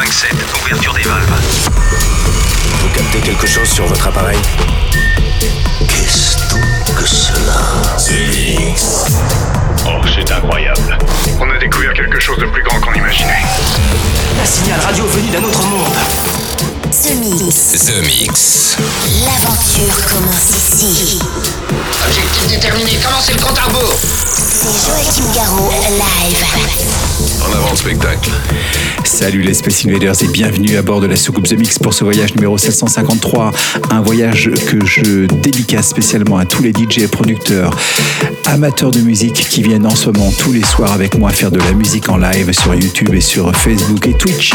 5-7, ouverture des valves. Vous captez quelque chose sur votre appareil Qu'est-ce que cela Oh, c'est incroyable. On a découvert quelque chose de plus grand qu'on imaginait. Un signal radio venu d'un autre monde. The Mix. The Mix. L'aventure commence ici. Objectif déterminé, commencez le compte à rebours C'est Joachim Garraud, live. En avant le spectacle. Salut les Space Invaders et bienvenue à bord de la soucoupe The Mix pour ce voyage numéro 753. Un voyage que je dédicace spécialement à tous les DJ et producteurs amateurs de musique qui viennent en ce moment tous les soirs avec moi faire de la musique en live sur YouTube et sur Facebook et Twitch.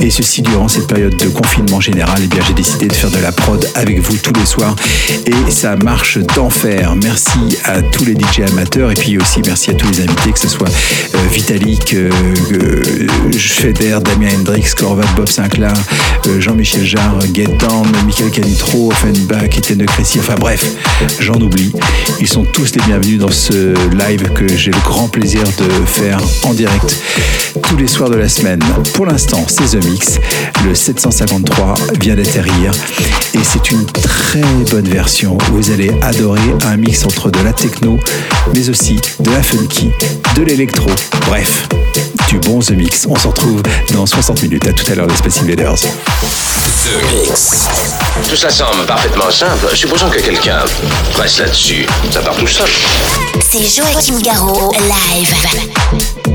Et ceci durant cette période de confinement général, et bien j'ai décidé de faire de la prod avec vous tous les soirs et ça marche d'enfer. Merci à tous les DJ amateurs et puis aussi merci à tous les invités, que ce soit euh, Vitalik, euh, euh, Feder, Damien Hendrix, Corvat, Bob Sinclair, euh, Jean-Michel Jarre, Get Down, Michael Canitro, Offenbach, Étienne de Crécy, enfin bref, j'en oublie. Ils sont tous les bienvenus dans ce live que j'ai le grand plaisir de faire en direct tous les soirs de la semaine. Pour l'instant, c'est The Mix. Le 753 vient d'atterrir et c'est une très bonne version. Vous allez adorer un mix entre de la techno, mais aussi de la funky, de l'électro. Bref, du bon The Mix. On se retrouve dans 60 minutes. À tout à l'heure, les Space Invaders. The Mix. Tout ça semble parfaitement simple. Supposons que quelqu'un presse là-dessus. Ça part tout seul. C'est Joachim Garraud, live.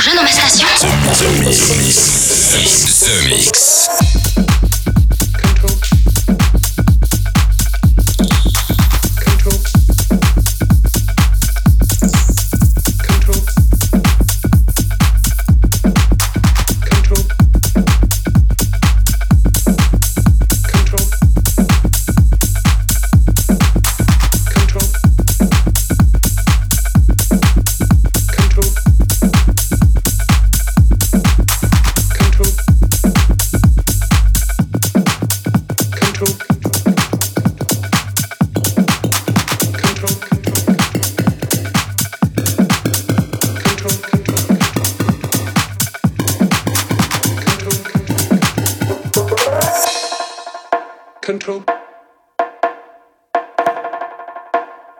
Cet engin dans ma station.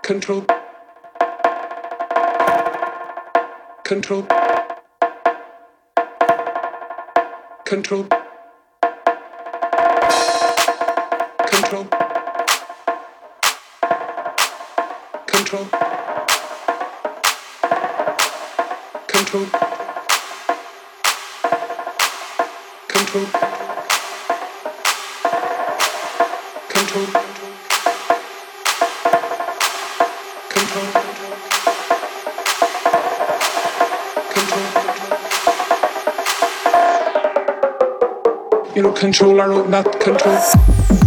Control. Control. Control. Control. Control. Control. Control. control our own not control.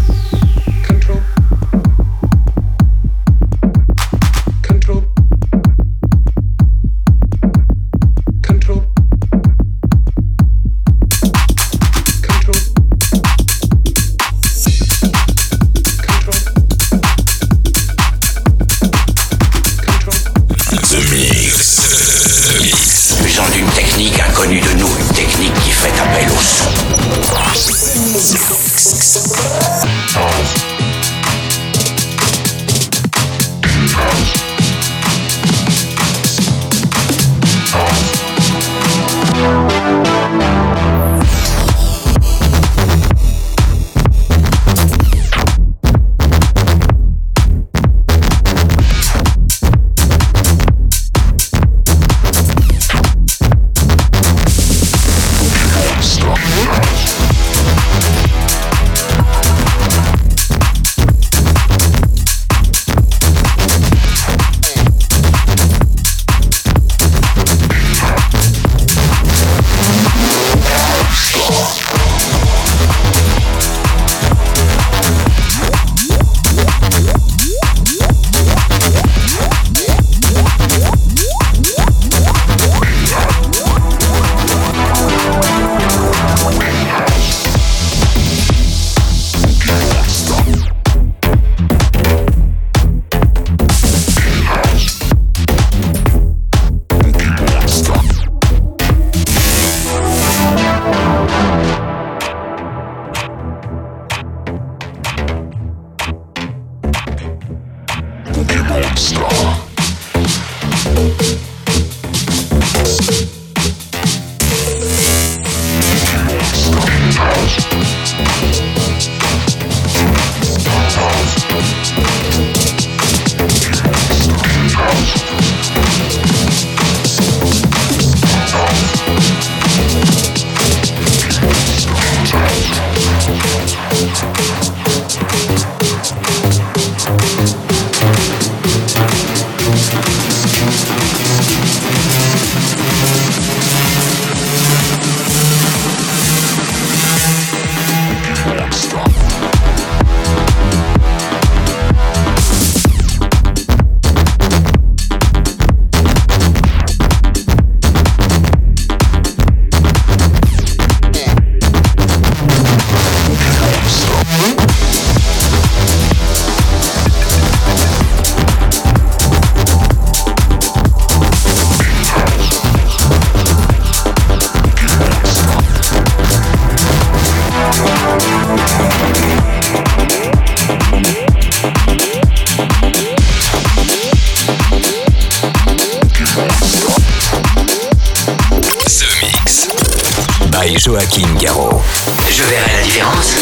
Joachim Garraud. Je verrai la différence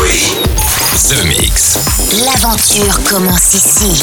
Oui. The Mix. L'aventure commence ici.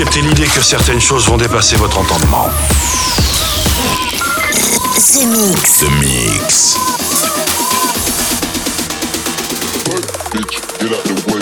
acceptez l'idée que certaines choses vont dépasser votre entendement. The Mix. Mix. Bitch, get out the way.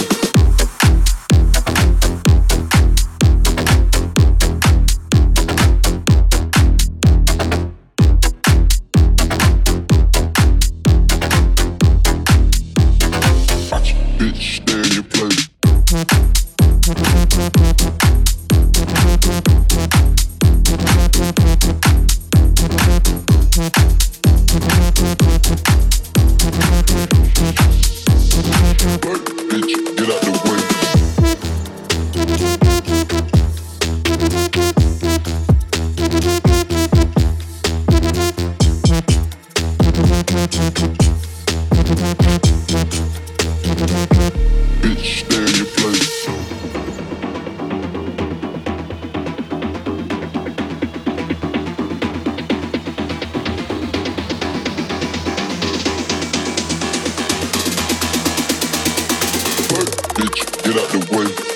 Bitch, get out the way.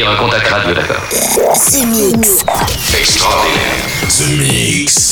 Tenter d'établir un contact radio, d'accord The Mix. Extraordinaire. The Mix.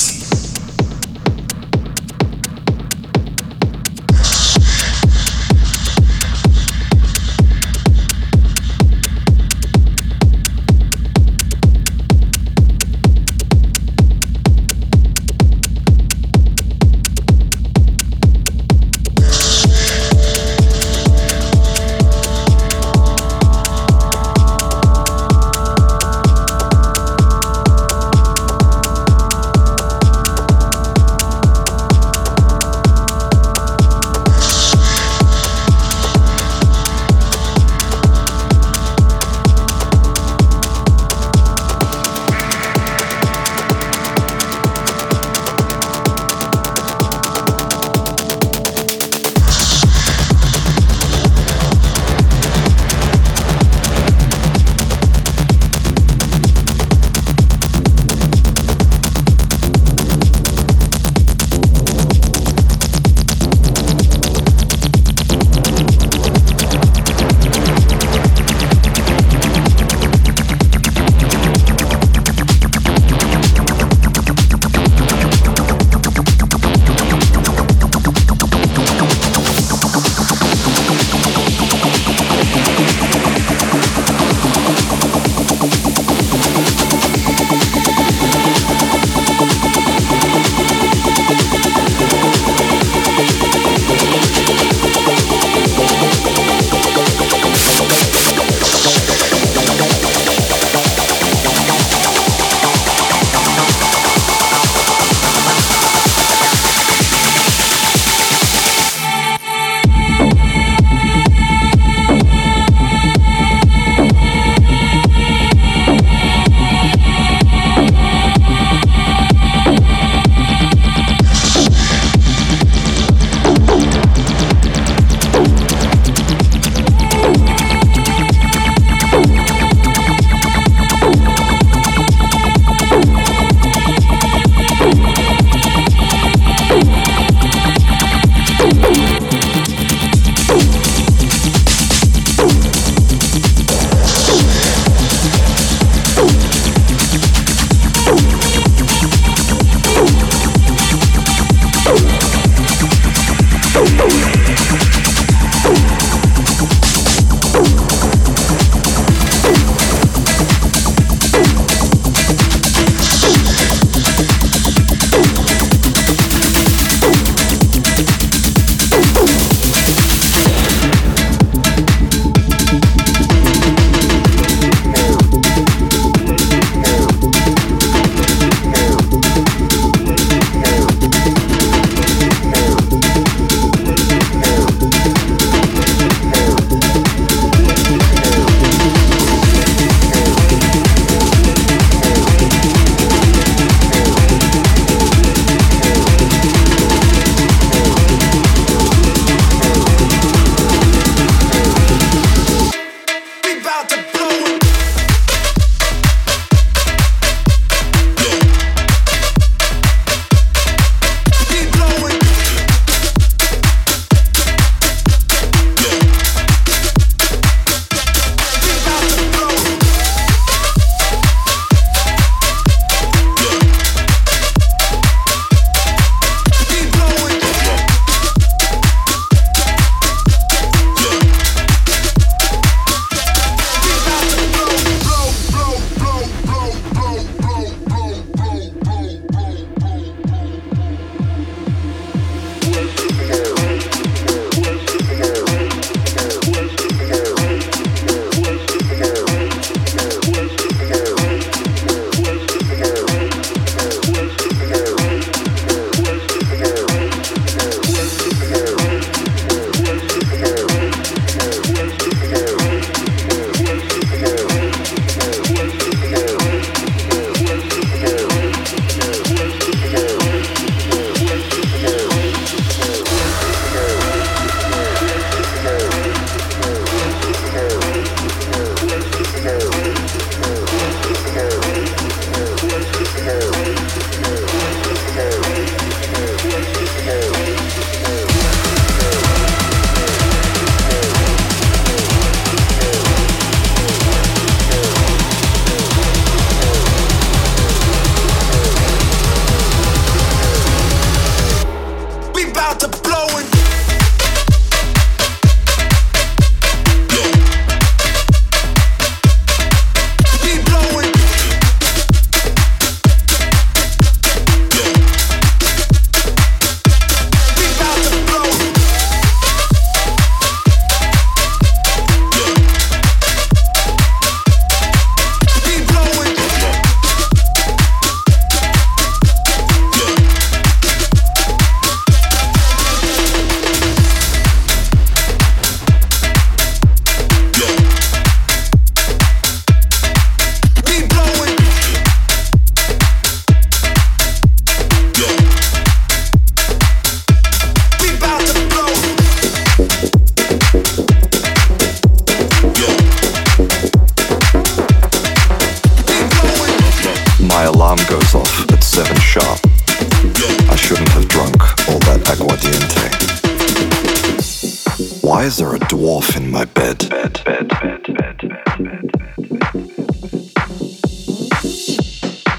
Why is there a dwarf in my bed?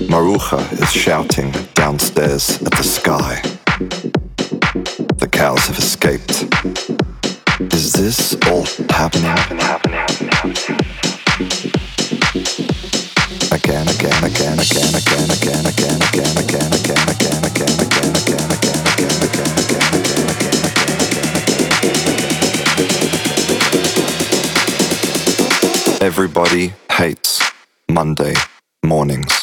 Maruja is shouting downstairs at the sky. The cows have escaped. Is this all happening? Everybody hates Monday mornings.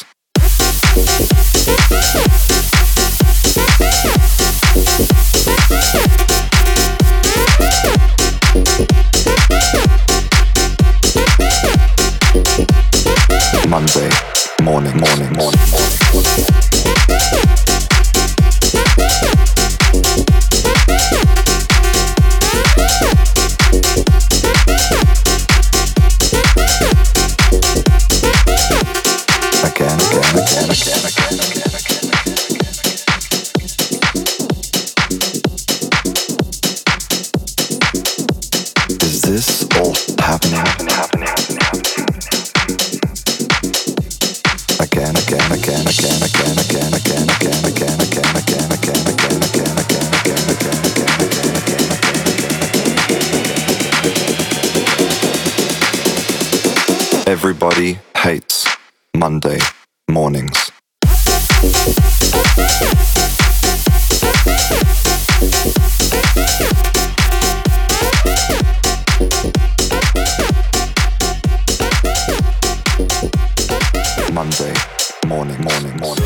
Everybody hates Monday mornings. Monday morning, morning, morning.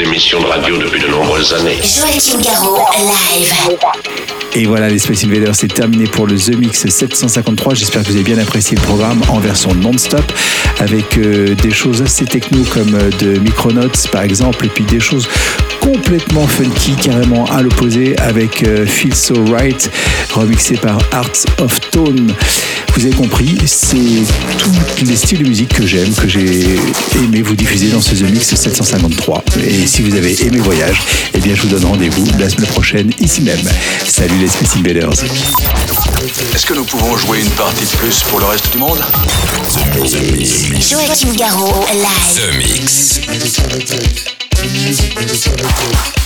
Émissions de radio depuis de nombreuses années. Joachim Garraud, live. Et voilà, les Space Invaders, c'est terminé pour le The Mix 753. J'espère que vous avez bien apprécié le programme en version non-stop, avec euh, des choses assez techno comme euh, de Micronauts par exemple, et puis des choses complètement funky, carrément à l'opposé, avec euh, Feel So Right, remixé par Arts of Tone. Vous avez compris, c'est tous les styles de musique que j'aime, que j'ai aimé vous diffuser dans ce The Mix 753. Et si vous avez aimé Voyage, eh bien je vous donne rendez-vous la semaine prochaine ici même. Salut les Space Invaders. Est-ce que nous pouvons jouer une partie de plus pour le reste du monde? Joachim Garraud, live. The Mix. music and the celebrate.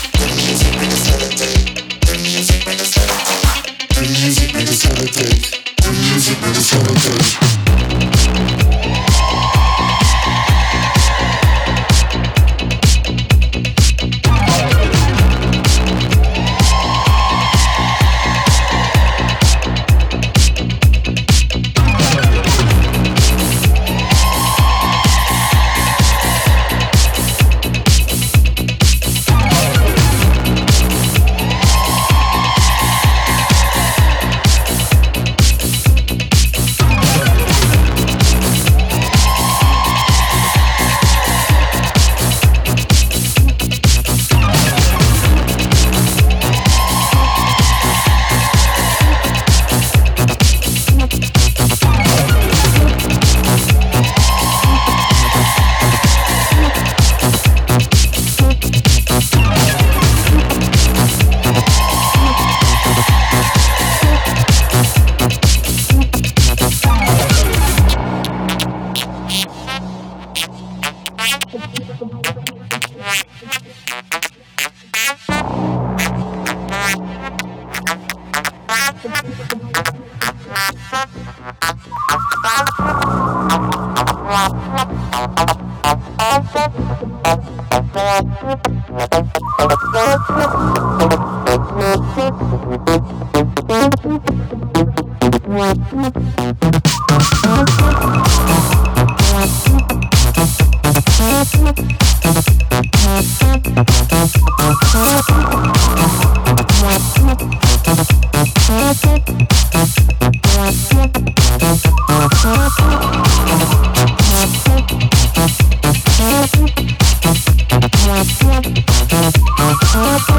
Thank